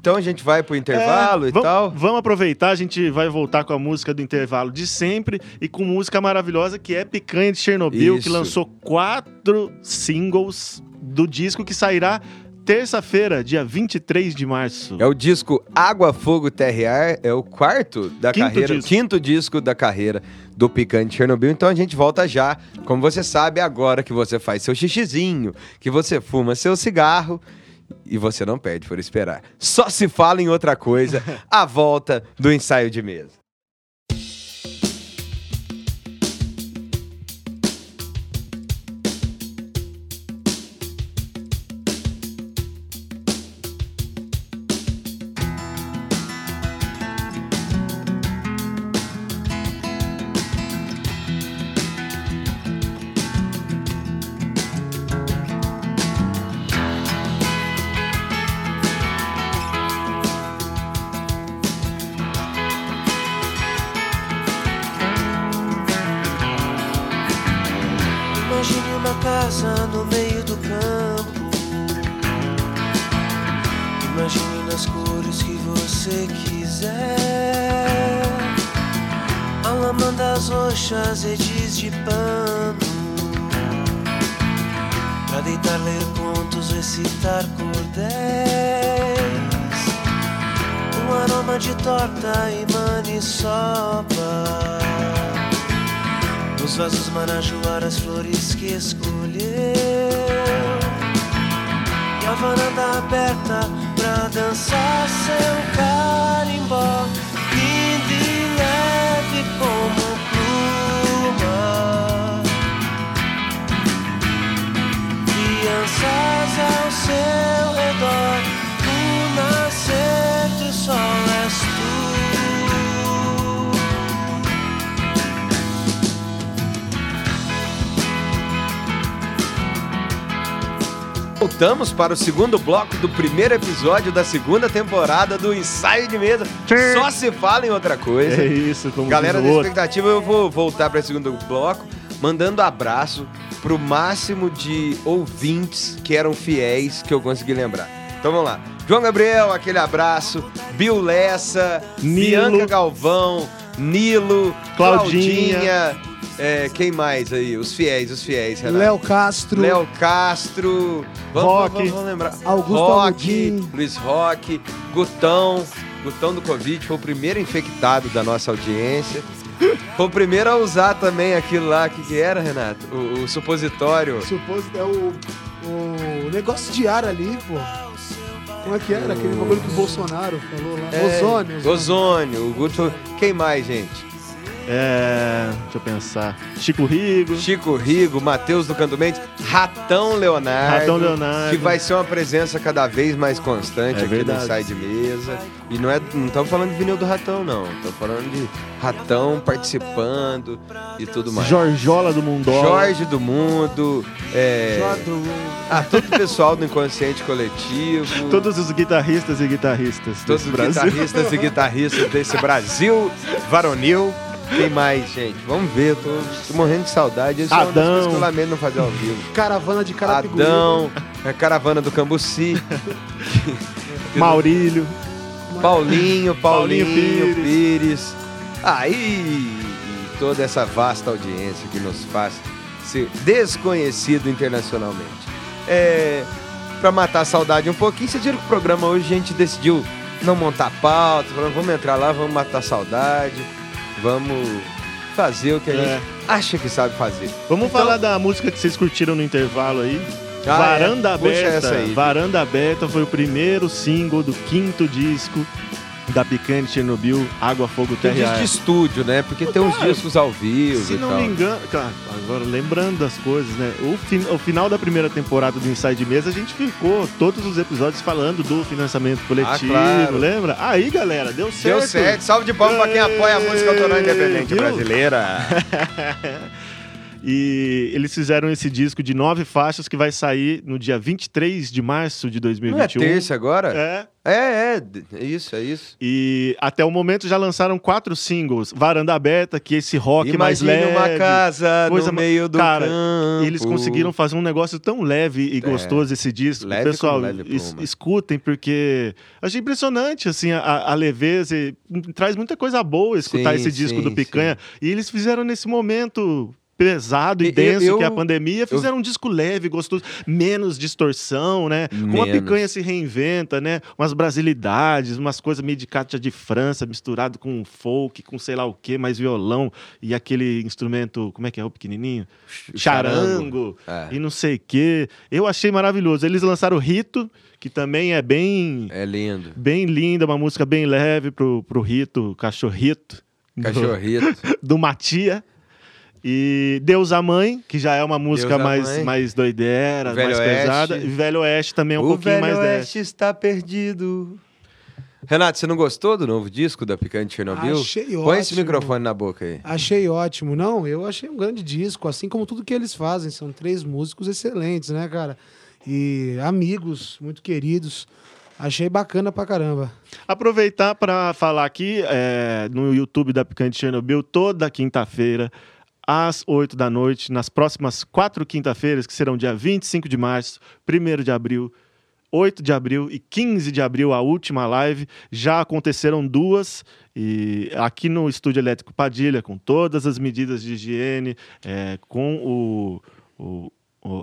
então a gente vai pro intervalo é, e tal? Vamos aproveitar, a gente vai voltar com a música do intervalo de sempre e com música maravilhosa que é Picanha de Chernobyl, Isso. que lançou quatro singles do disco que sairá terça-feira, dia 23 de março. É o disco Água, Fogo, Terra e Ar, é o quarto da quinto carreira, disco. quinto disco da carreira do Picante Chernobyl. Então a gente volta já. Como você sabe, agora que você faz seu xixizinho, que você fuma seu cigarro e você não perde por esperar. Só se fala em outra coisa, a volta do ensaio de mesa. myself voltamos para o segundo bloco do primeiro episódio da segunda temporada do Ensaio de Mesa. Só se fala em outra coisa. É isso, como Galera da expectativa, eu vou voltar para o segundo bloco mandando abraço pro máximo de ouvintes que eram fiéis que eu consegui lembrar. Então vamos lá. João Gabriel, aquele abraço. Bill Lessa, Nilo. Bianca Galvão, Nilo, Claudinha, Claudinha é, quem mais aí? Os fiéis, os fiéis, Renato. Léo Castro. Léo Castro. Vamos, Rock. Vamos, vamos lembrar. Augusto Rock, Luiz Rock, Gutão. Gutão do Covid foi o primeiro infectado da nossa audiência. Foi o primeiro a usar também aquilo lá. O que, que era, Renato? O, o supositório. Supositório. É o, o negócio de ar ali, pô. Como é que era? Aquele bagulho que o Bolsonaro falou lá. É, ozônio. Ozônio. ozônio. O Guto. Quem mais, gente? É, deixa eu pensar. Chico Rigo. Chico Rigo, Matheus do Canto Mendes, Ratão Leonardo. Ratão Leonardo. Que vai ser uma presença cada vez mais constante é aqui verdade. no Sai de Mesa. E não é, não estamos falando de vinil do Ratão, não. Estamos falando de Ratão participando e tudo mais. Jorjola do Mundo. Jorge do Mundo. É... Jorge do Mundo. Ah, todo o pessoal do Inconsciente Coletivo. Todos os guitarristas e guitarristas Todos os guitarristas e guitarristas desse Brasil varonil. Quem mais, gente? Vamos ver, eu tô, tô morrendo de saudade. Esse Adão. é que eu lamento não fazer ao vivo. Caravana de Carapicuíba. Adão, a caravana do Cambuci. Maurílio. Paulinho, Paulinho, Paulinho Pires. Pires. Aí, ah, toda essa vasta audiência que nos faz ser desconhecido internacionalmente. É, para matar a saudade um pouquinho, você viram que o programa hoje a gente decidiu não montar pauta, falando, vamos entrar lá, vamos matar a saudade, vamos fazer o que a é. gente acha que sabe fazer. Vamos então, falar da música que vocês curtiram no intervalo aí. Ah, Varanda é. Aberta. Varanda Aberta foi o primeiro single do quinto disco da Picanha de Chernobyl, Água, Fogo, Terra Tem de estúdio, né? Porque tem uns discos ao vivo Se não tal. me engano, cara, agora lembrando das coisas, né? O, fin o final da primeira temporada do Inside Mesa, a gente ficou todos os episódios falando do financiamento coletivo, ah, claro. lembra? Aí, galera, deu certo. Deu certo. Salve de palmas pra quem apoia a música autoral independente viu? brasileira. E eles fizeram esse disco de nove faixas que vai sair no dia 23 de março de 2021. Não é terça agora? É. É, é, é isso, é isso. E até o momento já lançaram quatro singles. Varanda Aberta, que esse rock Imagine mais leve. uma casa coisa no meio do Cara, campo. eles conseguiram fazer um negócio tão leve e é. gostoso esse disco. Leve Pessoal, leve es escutem, porque achei impressionante, assim, a, a leveza. E, traz muita coisa boa escutar sim, esse disco sim, do Picanha. Sim. E eles fizeram nesse momento pesado e denso eu, que é a pandemia, fizeram eu, um disco leve, gostoso, menos distorção, né? Menos. Como a picanha se reinventa, né? Umas brasilidades, umas coisas meio de cátia de França, misturado com folk, com sei lá o que, mais violão e aquele instrumento, como é que é o pequenininho? Charango, é. e não sei o que. Eu achei maravilhoso. Eles lançaram o Rito, que também é bem... É lindo. Bem linda, uma música bem leve pro, pro Rito, Cachorrito. Cachorrito. Do, do Matia. E Deus a Mãe, que já é uma música mais, mais doideira, mais Oeste. pesada. E Velho Oeste também é um o pouquinho mais O Velho Oeste está perdido. Renato, você não gostou do novo disco da Picante Chernobyl? Achei Põe ótimo. Põe esse microfone na boca aí. Achei ótimo. Não, eu achei um grande disco, assim como tudo que eles fazem. São três músicos excelentes, né, cara? E amigos muito queridos. Achei bacana pra caramba. Aproveitar para falar aqui é, no YouTube da Picante Chernobyl, toda quinta-feira às 8 da noite, nas próximas quatro quinta-feiras, que serão dia 25 de março, 1 de abril, 8 de abril e 15 de abril, a última live. Já aconteceram duas, e aqui no Estúdio Elétrico Padilha, com todas as medidas de higiene, é, com o, o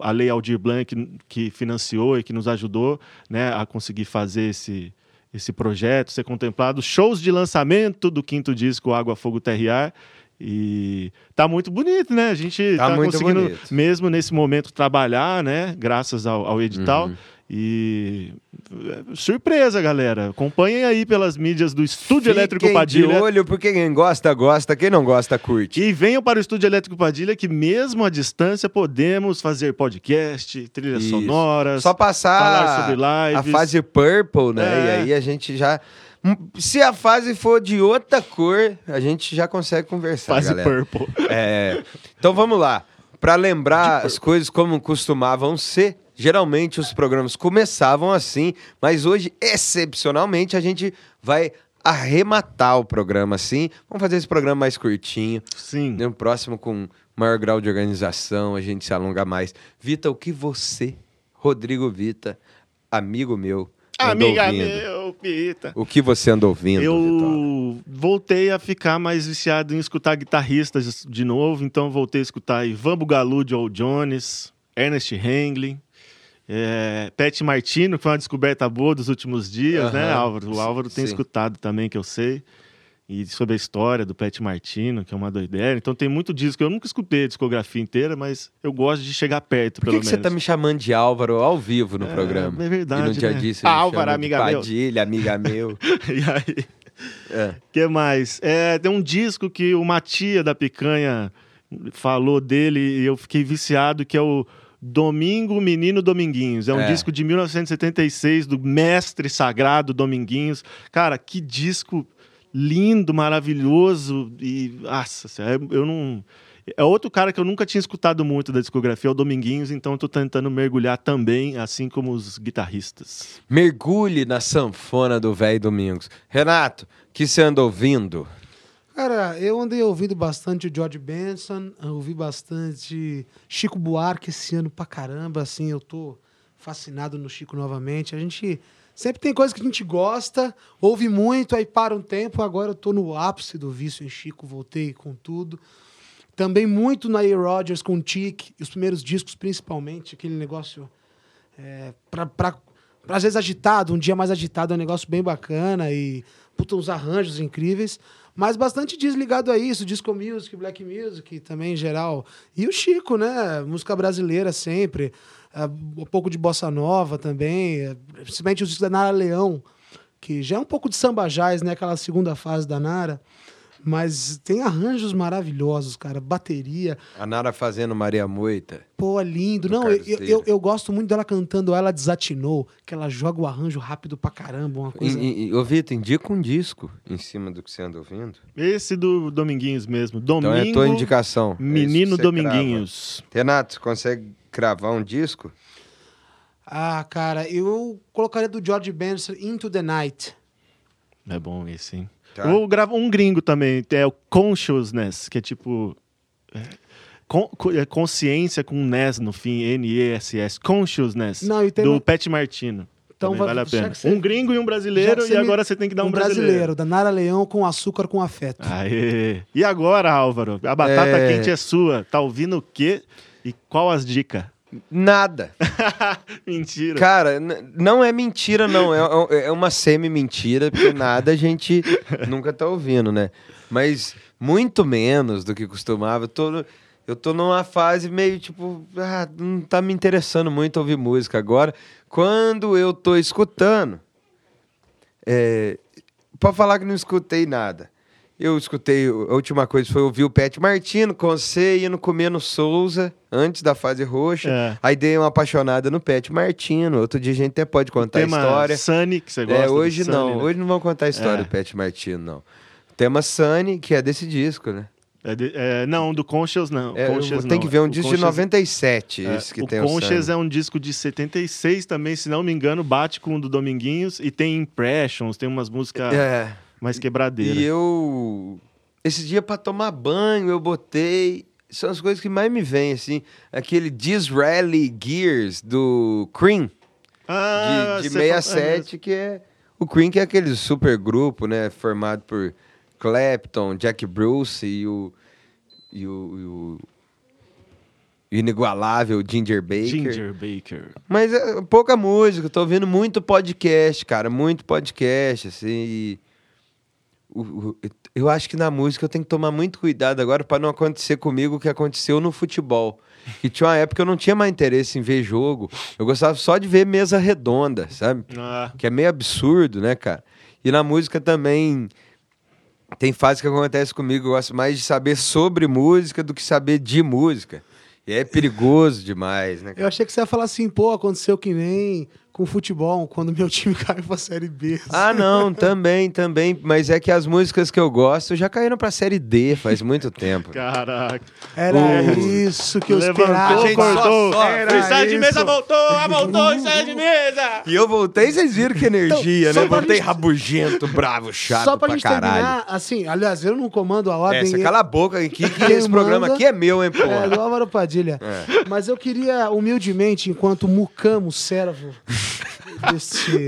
a Lei Aldir Blanc que, financiou e que nos ajudou né, a conseguir fazer esse, esse projeto, ser contemplado. Shows de lançamento do quinto disco Água, Fogo, Terra e tá muito bonito, né? A gente tá, tá conseguindo, bonito. mesmo nesse momento, trabalhar, né? Graças ao, ao edital. Uhum. E surpresa, galera. Acompanhem aí pelas mídias do Estúdio Fiquem Elétrico Padilha. de olho, porque quem gosta, gosta. Quem não gosta, curte. E venham para o Estúdio Elétrico Padilha, que mesmo à distância podemos fazer podcast, trilhas Isso. sonoras. Só passar sobre lives. a fase Purple, né? É. E aí a gente já se a fase for de outra cor, a gente já consegue conversar. Fase galera. purple. É, então vamos lá. Para lembrar as coisas como costumavam ser, geralmente os programas começavam assim, mas hoje, excepcionalmente, a gente vai arrematar o programa assim. Vamos fazer esse programa mais curtinho. Sim. No próximo, com maior grau de organização, a gente se alonga mais. Vita, o que você, Rodrigo Vita, amigo meu, Amiga meu, Pita. O que você anda ouvindo? Eu voltei a ficar mais viciado em escutar guitarristas de novo, então voltei a escutar Ivan Bugalu, Joe Jones, Ernest Hangley, é, Pet Martino, que foi uma descoberta boa dos últimos dias, né, Álvaro? O Álvaro tem Sim. escutado também, que eu sei e sobre a história do Pet Martino, que é uma doideira. Então tem muito disco. Eu nunca escutei a discografia inteira, mas eu gosto de chegar perto, Por que pelo que menos. você tá me chamando de Álvaro ao vivo no é, programa? É verdade. E no dia né? disso, ah, Álvaro, amiga meu. Padilha, amiga meu. e aí? É. que mais? É, tem um disco que o Matia da Picanha falou dele e eu fiquei viciado, que é o Domingo Menino Dominguinhos. É um é. disco de 1976 do mestre sagrado Dominguinhos. Cara, que disco lindo, maravilhoso e nossa, eu não é outro cara que eu nunca tinha escutado muito da discografia, é o Dominguinhos, então eu tô tentando mergulhar também, assim como os guitarristas. Mergulhe na sanfona do velho Domingos. Renato, que você anda ouvindo? Cara, eu andei ouvindo bastante o George Benson, ouvi bastante Chico Buarque esse ano pra caramba, assim, eu tô fascinado no Chico novamente. A gente sempre tem coisa que a gente gosta, ouve muito, aí para um tempo, agora eu tô no ápice do vício em Chico, voltei com tudo. Também muito na A. Rogers com Tic, os primeiros discos principalmente, aquele negócio é, pra, pra, pra, às vezes agitado, um dia mais agitado, é um negócio bem bacana e puta, uns arranjos incríveis. Mas bastante desligado a isso, disco music, black music também em geral. E o Chico, né? Música brasileira sempre. Uh, um pouco de bossa nova também. Principalmente os discos da Nara Leão, que já é um pouco de samba jazz, né? Aquela segunda fase da Nara. Mas tem arranjos maravilhosos, cara. Bateria. A Nara fazendo Maria Moita. Pô, lindo. Não, eu, eu, eu, gosto muito dela cantando Ela Desatinou, que ela joga o arranjo rápido pra caramba. Uma coisa... E, e, ô, Vitor, indica um disco em cima do que você anda ouvindo. Esse do Dominguinhos mesmo. Domingo, então é tua indicação. Menino é Dominguinhos. Crava. Renato, você consegue cravar um disco? Ah, cara, eu colocaria do George Benson Into the Night. É bom esse, hein? Tá. Eu gravo um gringo também, é o Consciousness, que é tipo. É, con, é consciência com NES no fim, N-E-S-S. Consciousness, Não, do uma... Pat Martino. Então vai, vale a pena. Você, um gringo e um brasileiro, e agora você tem que dar um, um brasileiro. brasileiro. da Nara Leão com açúcar com afeto. Aê. E agora, Álvaro? A batata é... quente é sua. Tá ouvindo o quê? E qual as dicas? Nada. mentira. Cara, não é mentira, não. É, é, é uma semi-mentira, porque nada a gente nunca tá ouvindo, né? Mas muito menos do que costumava. Eu tô, eu tô numa fase meio tipo, ah, não tá me interessando muito ouvir música agora. Quando eu tô escutando, é, pode falar que não escutei nada. Eu escutei, a última coisa foi ouvir o Pet Martino com você indo comer no Souza antes da fase roxa. É. Aí dei uma apaixonada no Pet Martino. Outro dia a gente até pode contar a história. Sunny, que você gosta. É, hoje Sunny, não. Né? Hoje não vamos contar a história é. do Pet Martino, não. O tema Sunny, que é desse disco, né? É de, é, não, do Conchas não. É, Conchas, tem não. que ver um disco Conchas, de 97, é, esse que o tem Conchas o é um disco de 76 também, se não me engano, bate com o do Dominguinhos e tem Impressions, tem umas músicas... É mais quebradeira. E eu. Esse dia para tomar banho eu botei. São as coisas que mais me vêm, assim. Aquele Disraeli Gears do Cream. Ah, de, de 67, é que é. O Cream, que é aquele super grupo, né? Formado por Clapton, Jack Bruce e o. E o, e o inigualável Ginger Baker. Ginger Baker. Mas é pouca música, tô ouvindo muito podcast, cara, muito podcast, assim. E eu acho que na música eu tenho que tomar muito cuidado agora para não acontecer comigo o que aconteceu no futebol. Que tinha uma época que eu não tinha mais interesse em ver jogo. Eu gostava só de ver mesa redonda, sabe? Ah. Que é meio absurdo, né, cara? E na música também tem fase que acontece comigo. Eu gosto mais de saber sobre música do que saber de música. E é perigoso demais, né? Cara? Eu achei que você ia falar assim, pô, aconteceu que nem com futebol quando meu time caiu pra Série B. Ah, não, também, também. Mas é que as músicas que eu gosto já caíram pra Série D faz muito tempo. Caraca. Era uh, isso que eu Levantou, esperava. A gente cortou. Só, só. de mesa voltou, voltou, ensaio de mesa. E eu voltei, vocês viram que energia, então, né? Voltei gente... rabugento, bravo, chato Só pra, pra gente caralho. terminar, assim, aliás, eu não comando a ordem. É, você cala a boca aqui, que esse programa aqui é meu, hein, pô. É, do Álvaro Padilha. É. Mas eu queria, humildemente, enquanto mucamo servo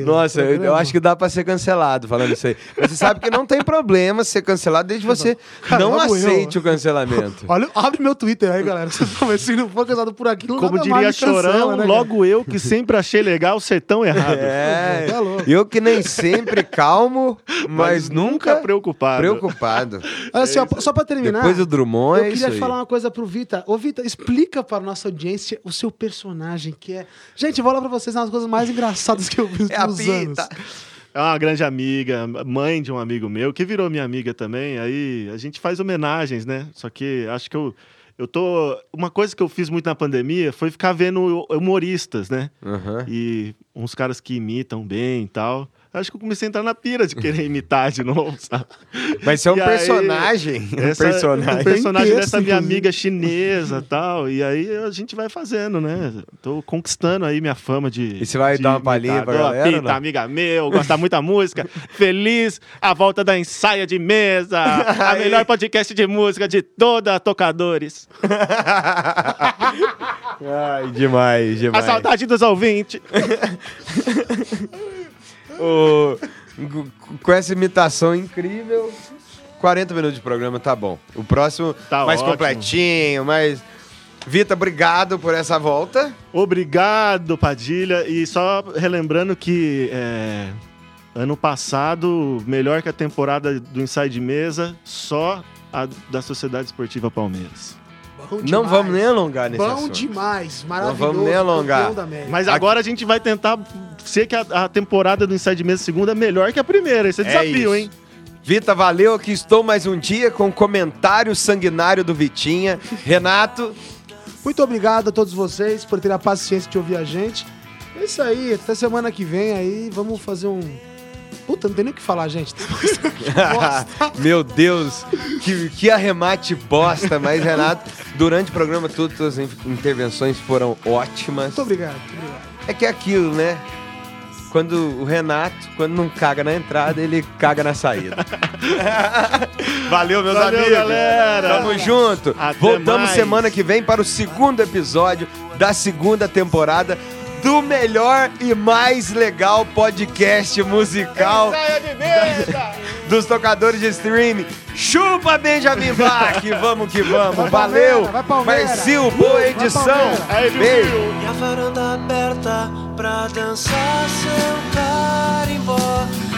Nossa, eu, eu, acho que dá pra ser cancelado falando isso aí. Mas você sabe que não tem problema ser cancelado desde você Cara, não aceite eu. o cancelamento. Olha, abre meu Twitter aí, galera. Se não for cancelado por aqui, não Como diria Chorão, né, logo eu que sempre achei legal ser tão errado. É, tá eu que nem sempre calmo, mas, mas nunca preocupado. Preocupado. Assim, ó, só pra terminar. Depois do Drummond, Eu é queria falar uma coisa pro Vita. Ô, Vita, explica para nossa audiência o seu personagem, que é. Gente, vou lá pra vocês umas coisas mais engraçadas que eu vi é nos anos. É uma grande amiga, mãe de um amigo meu, que virou minha amiga também. Aí a gente faz homenagens, né? Só que acho que eu, eu tô. Uma coisa que eu fiz muito na pandemia foi ficar vendo humoristas, né? Uhum. E uns caras que imitam bem e tal. Acho que eu comecei a entrar na pira de querer imitar de novo, sabe? Mas você é um personagem. Aí, um personagem. Um personagem dessa minha amiga chinesa tal. E aí a gente vai fazendo, né? Tô conquistando aí minha fama de. E você vai dar uma palhinha pra galera? Pita, amiga meu, gosta muito da música. Feliz a volta da ensaia de mesa. a melhor podcast de música de toda Tocadores. Ai, demais, demais. A saudade dos ouvintes. O, com essa imitação incrível, 40 minutos de programa tá bom. O próximo tá mais ótimo. completinho, mais. Vita, obrigado por essa volta. Obrigado, Padilha. E só relembrando que é, ano passado, melhor que a temporada do Inside Mesa, só a da Sociedade Esportiva Palmeiras. Não vamos nem alongar nesse Bom assunto. demais, maravilhoso. Não vamos nem alongar. Mas agora a gente vai tentar ser que a, a temporada do Inside Mesa segunda é melhor que a primeira. Esse é, é desafio, hein? Vita, valeu. Aqui estou mais um dia com o comentário sanguinário do Vitinha. Renato. Muito obrigado a todos vocês por terem a paciência de ouvir a gente. É isso aí, até semana que vem aí, vamos fazer um Puta, não tem nem o que falar, gente. Meu Deus, que, que arremate bosta. Mas, Renato, durante o programa, todas as intervenções foram ótimas. Muito obrigado, muito obrigado. É que é aquilo, né? Quando o Renato, quando não caga na entrada, ele caga na saída. Valeu, meus Valeu, amigos. galera. Tamo junto. Até Voltamos mais. semana que vem para o segundo episódio da segunda temporada do melhor e mais legal podcast musical da, dos tocadores de streaming. Chupa Benjamin Bach, vamos que vamos. Vai Valeu. Marcio, boa edição. Aí, Beijo. E a varanda aberta pra dançar seu carimbó.